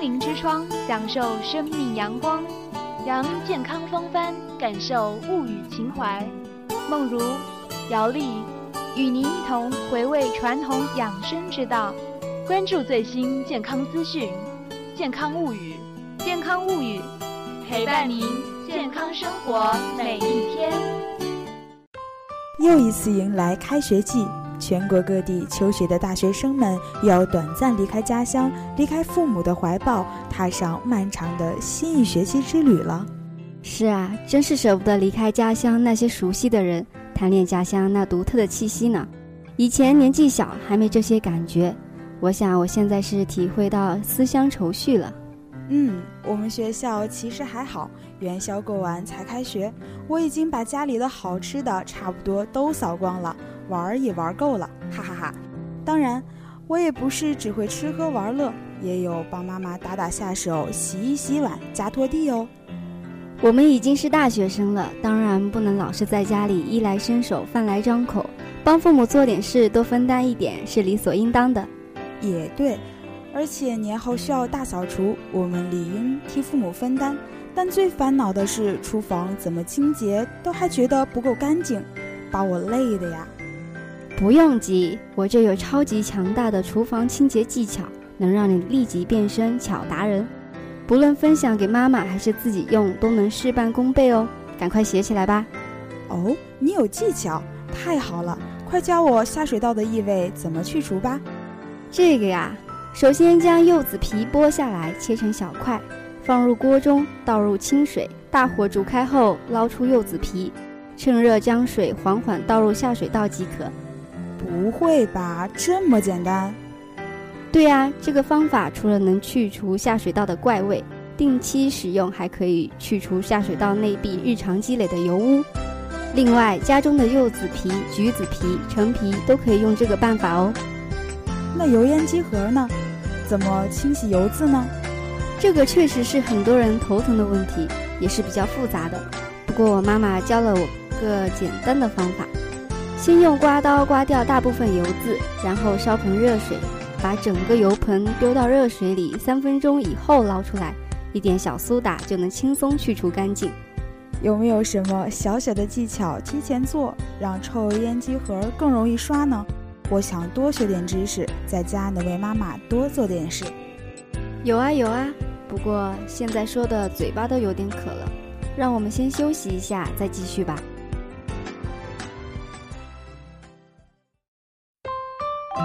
灵之窗，享受生命阳光，扬健康风帆，感受物语情怀。梦如、姚丽与您一同回味传统养生之道，关注最新健康资讯，健康物语，健康物语，陪伴您健康生活每一天。又一次迎来开学季。全国各地求学的大学生们要短暂离开家乡，离开父母的怀抱，踏上漫长的新一学期之旅了。是啊，真是舍不得离开家乡那些熟悉的人，贪恋家乡那独特的气息呢。以前年纪小还没这些感觉，我想我现在是体会到思乡愁绪了。嗯，我们学校其实还好，元宵过完才开学，我已经把家里的好吃的差不多都扫光了。玩也玩够了，哈哈哈！当然，我也不是只会吃喝玩乐，也有帮妈妈打打下手、洗一洗碗、加拖地哦。我们已经是大学生了，当然不能老是在家里衣来伸手、饭来张口，帮父母做点事，多分担一点是理所应当的。也对，而且年后需要大扫除，我们理应替父母分担。但最烦恼的是，厨房怎么清洁都还觉得不够干净，把我累的呀。不用急，我这有超级强大的厨房清洁技巧，能让你立即变身巧达人。不论分享给妈妈还是自己用，都能事半功倍哦。赶快学起来吧！哦，你有技巧，太好了！快教我下水道的异味怎么去除吧。这个呀，首先将柚子皮剥下来，切成小块，放入锅中，倒入清水，大火煮开后捞出柚子皮，趁热将水缓缓倒入下水道即可。不会吧，这么简单？对呀，这个方法除了能去除下水道的怪味，定期使用还可以去除下水道内壁日常积累的油污。另外，家中的柚子皮、橘子皮、橙皮都可以用这个办法哦。那油烟机盒呢？怎么清洗油渍呢？这个确实是很多人头疼的问题，也是比较复杂的。不过我妈妈教了我个简单的方法。先用刮刀刮掉大部分油渍，然后烧盆热水，把整个油盆丢到热水里，三分钟以后捞出来，一点小苏打就能轻松去除干净。有没有什么小小的技巧提前做，让抽油烟机盒更容易刷呢？我想多学点知识，在家能为妈妈多做点事。有啊有啊，不过现在说的嘴巴都有点渴了，让我们先休息一下，再继续吧。小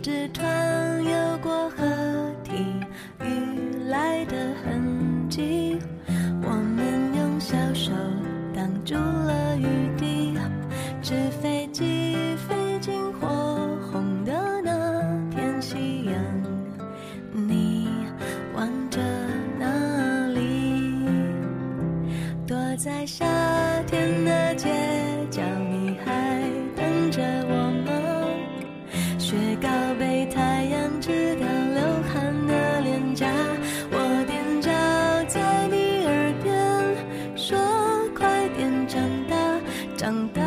纸船游过河堤雨来的痕迹我们用小手挡住了雨滴纸飞机飞。故事。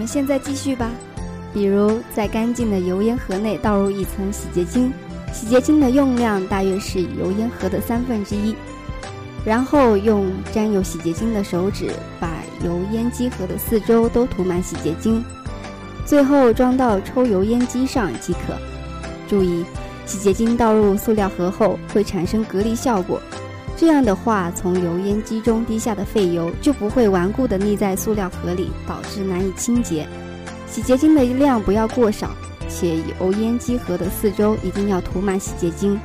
我们现在继续吧。比如，在干净的油烟盒内倒入一层洗洁精，洗洁精的用量大约是油烟盒的三分之一。然后用沾有洗洁精的手指把油烟机盒的四周都涂满洗洁精，最后装到抽油烟机上即可。注意，洗洁精倒入塑料盒后会产生隔离效果。这样的话，从油烟机中滴下的废油就不会顽固地腻在塑料盒里，导致难以清洁。洗洁精的量不要过少，且油烟机盒的四周一定要涂满洗洁精，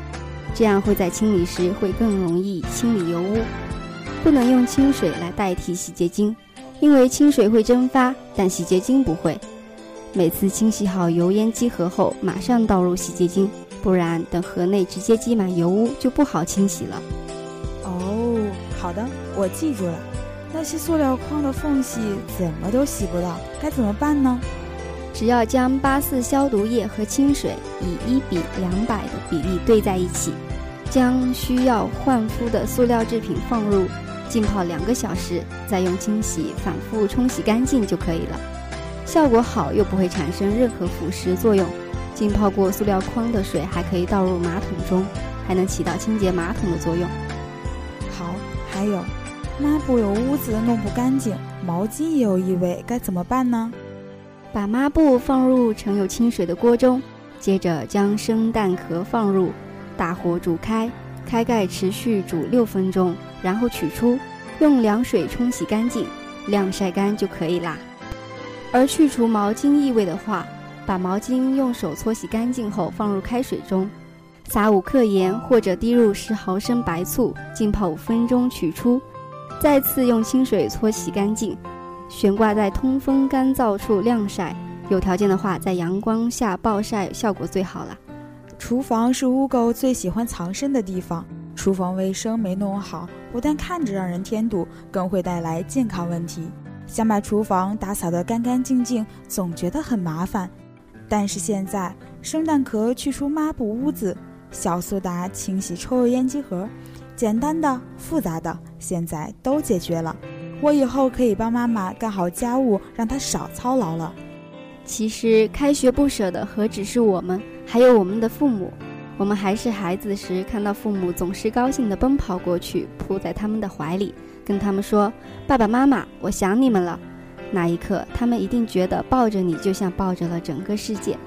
这样会在清理时会更容易清理油污。不能用清水来代替洗洁精，因为清水会蒸发，但洗洁精不会。每次清洗好油烟机盒后，马上倒入洗洁精，不然等盒内直接积满油污就不好清洗了。好的，我记住了。那些塑料筐的缝隙怎么都洗不到，该怎么办呢？只要将八四消毒液和清水以一比两百的比例兑在一起，将需要换肤的塑料制品放入，浸泡两个小时，再用清洗反复冲洗干净就可以了。效果好又不会产生任何腐蚀作用。浸泡过塑料筐的水还可以倒入马桶中，还能起到清洁马桶的作用。还有，抹布有污渍弄不干净，毛巾也有异味，该怎么办呢？把抹布放入盛有清水的锅中，接着将生蛋壳放入，大火煮开，开盖持续煮六分钟，然后取出，用凉水冲洗干净，晾晒干就可以啦。而去除毛巾异味的话，把毛巾用手搓洗干净后放入开水中，撒五克盐或者滴入十毫升白醋，浸泡五分钟取出，再次用清水搓洗干净，悬挂在通风干燥处晾晒。有条件的话，在阳光下暴晒效果最好了。厨房是污垢最喜欢藏身的地方，厨房卫生没弄好，不但看着让人添堵，更会带来健康问题。想把厨房打扫得干干净净，总觉得很麻烦。但是现在，生蛋壳去除抹布污渍，小苏打清洗抽油烟机盒，简单的、复杂的，现在都解决了。我以后可以帮妈妈干好家务，让她少操劳了。其实，开学不舍的何止是我们，还有我们的父母。我们还是孩子时，看到父母总是高兴地奔跑过去，扑在他们的怀里，跟他们说：“爸爸妈妈，我想你们了。”那一刻，他们一定觉得抱着你就像抱着了整个世界。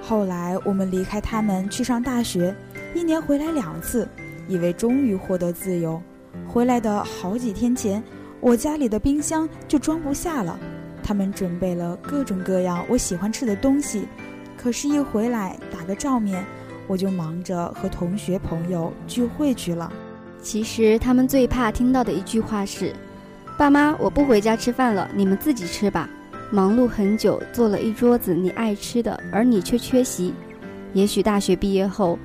后来，我们离开他们去上大学，一年回来两次，以为终于获得自由。回来的好几天前，我家里的冰箱就装不下了。他们准备了各种各样我喜欢吃的东西，可是，一回来打个照面，我就忙着和同学朋友聚会去了。其实，他们最怕听到的一句话是：“爸妈，我不回家吃饭了，你们自己吃吧。”忙碌很久，做了一桌子你爱吃的，而你却缺席。也许大学毕业后，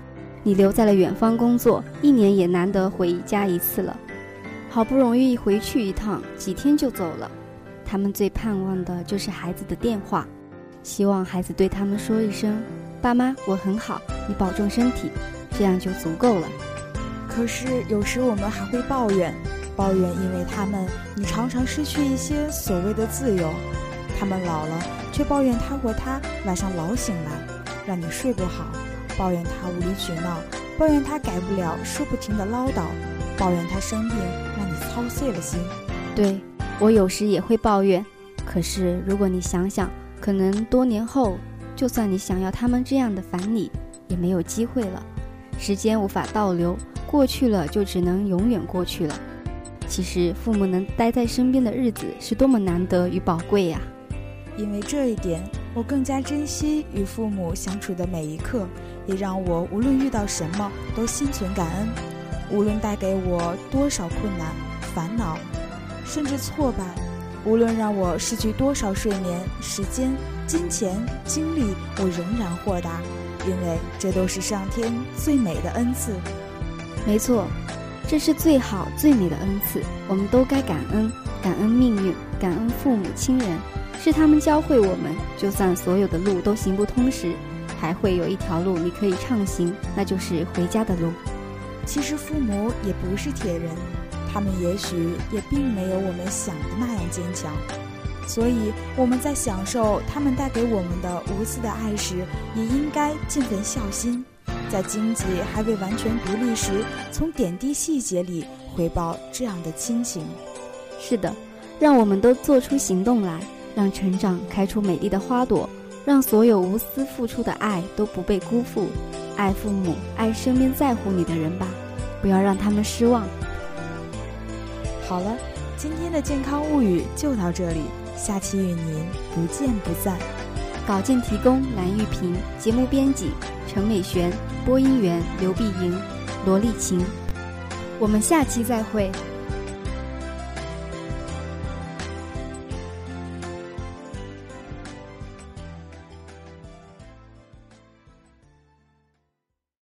你留在了远方工作，一年也难得回家一次了。好不容易回去一趟，几天就走了。他们最盼望的就是孩子的电话，希望孩子对他们说一声：“爸妈，我很好，你保重身体。”这样就足够了。可是有时我们还会抱怨，抱怨因为他们，你常常失去一些所谓的自由。他们老了，却抱怨他或她晚上老醒来，让你睡不好；抱怨他无理取闹，抱怨他改不了说不停的唠叨，抱怨他生病，让你操碎了心。对。我有时也会抱怨，可是如果你想想，可能多年后，就算你想要他们这样的烦你，也没有机会了。时间无法倒流，过去了就只能永远过去了。其实父母能待在身边的日子是多么难得与宝贵呀！因为这一点，我更加珍惜与父母相处的每一刻，也让我无论遇到什么都心存感恩。无论带给我多少困难、烦恼。甚至挫败，无论让我失去多少睡眠、时间、金钱、精力，我仍然豁达，因为这都是上天最美的恩赐。没错，这是最好最美的恩赐，我们都该感恩，感恩命运，感恩父母亲人，是他们教会我们，就算所有的路都行不通时，还会有一条路你可以畅行，那就是回家的路。其实父母也不是铁人，他们也许也并没有我们想的那样坚强，所以我们在享受他们带给我们的无私的爱时，也应该尽份孝心。在经济还未完全独立时，从点滴细节里回报这样的亲情。是的，让我们都做出行动来，让成长开出美丽的花朵，让所有无私付出的爱都不被辜负。爱父母，爱身边在乎你的人吧，不要让他们失望。好了，今天的健康物语就到这里，下期与您不见不散。稿件提供蓝玉萍，节目编辑陈美璇，播音员刘碧莹、罗丽琴。我们下期再会。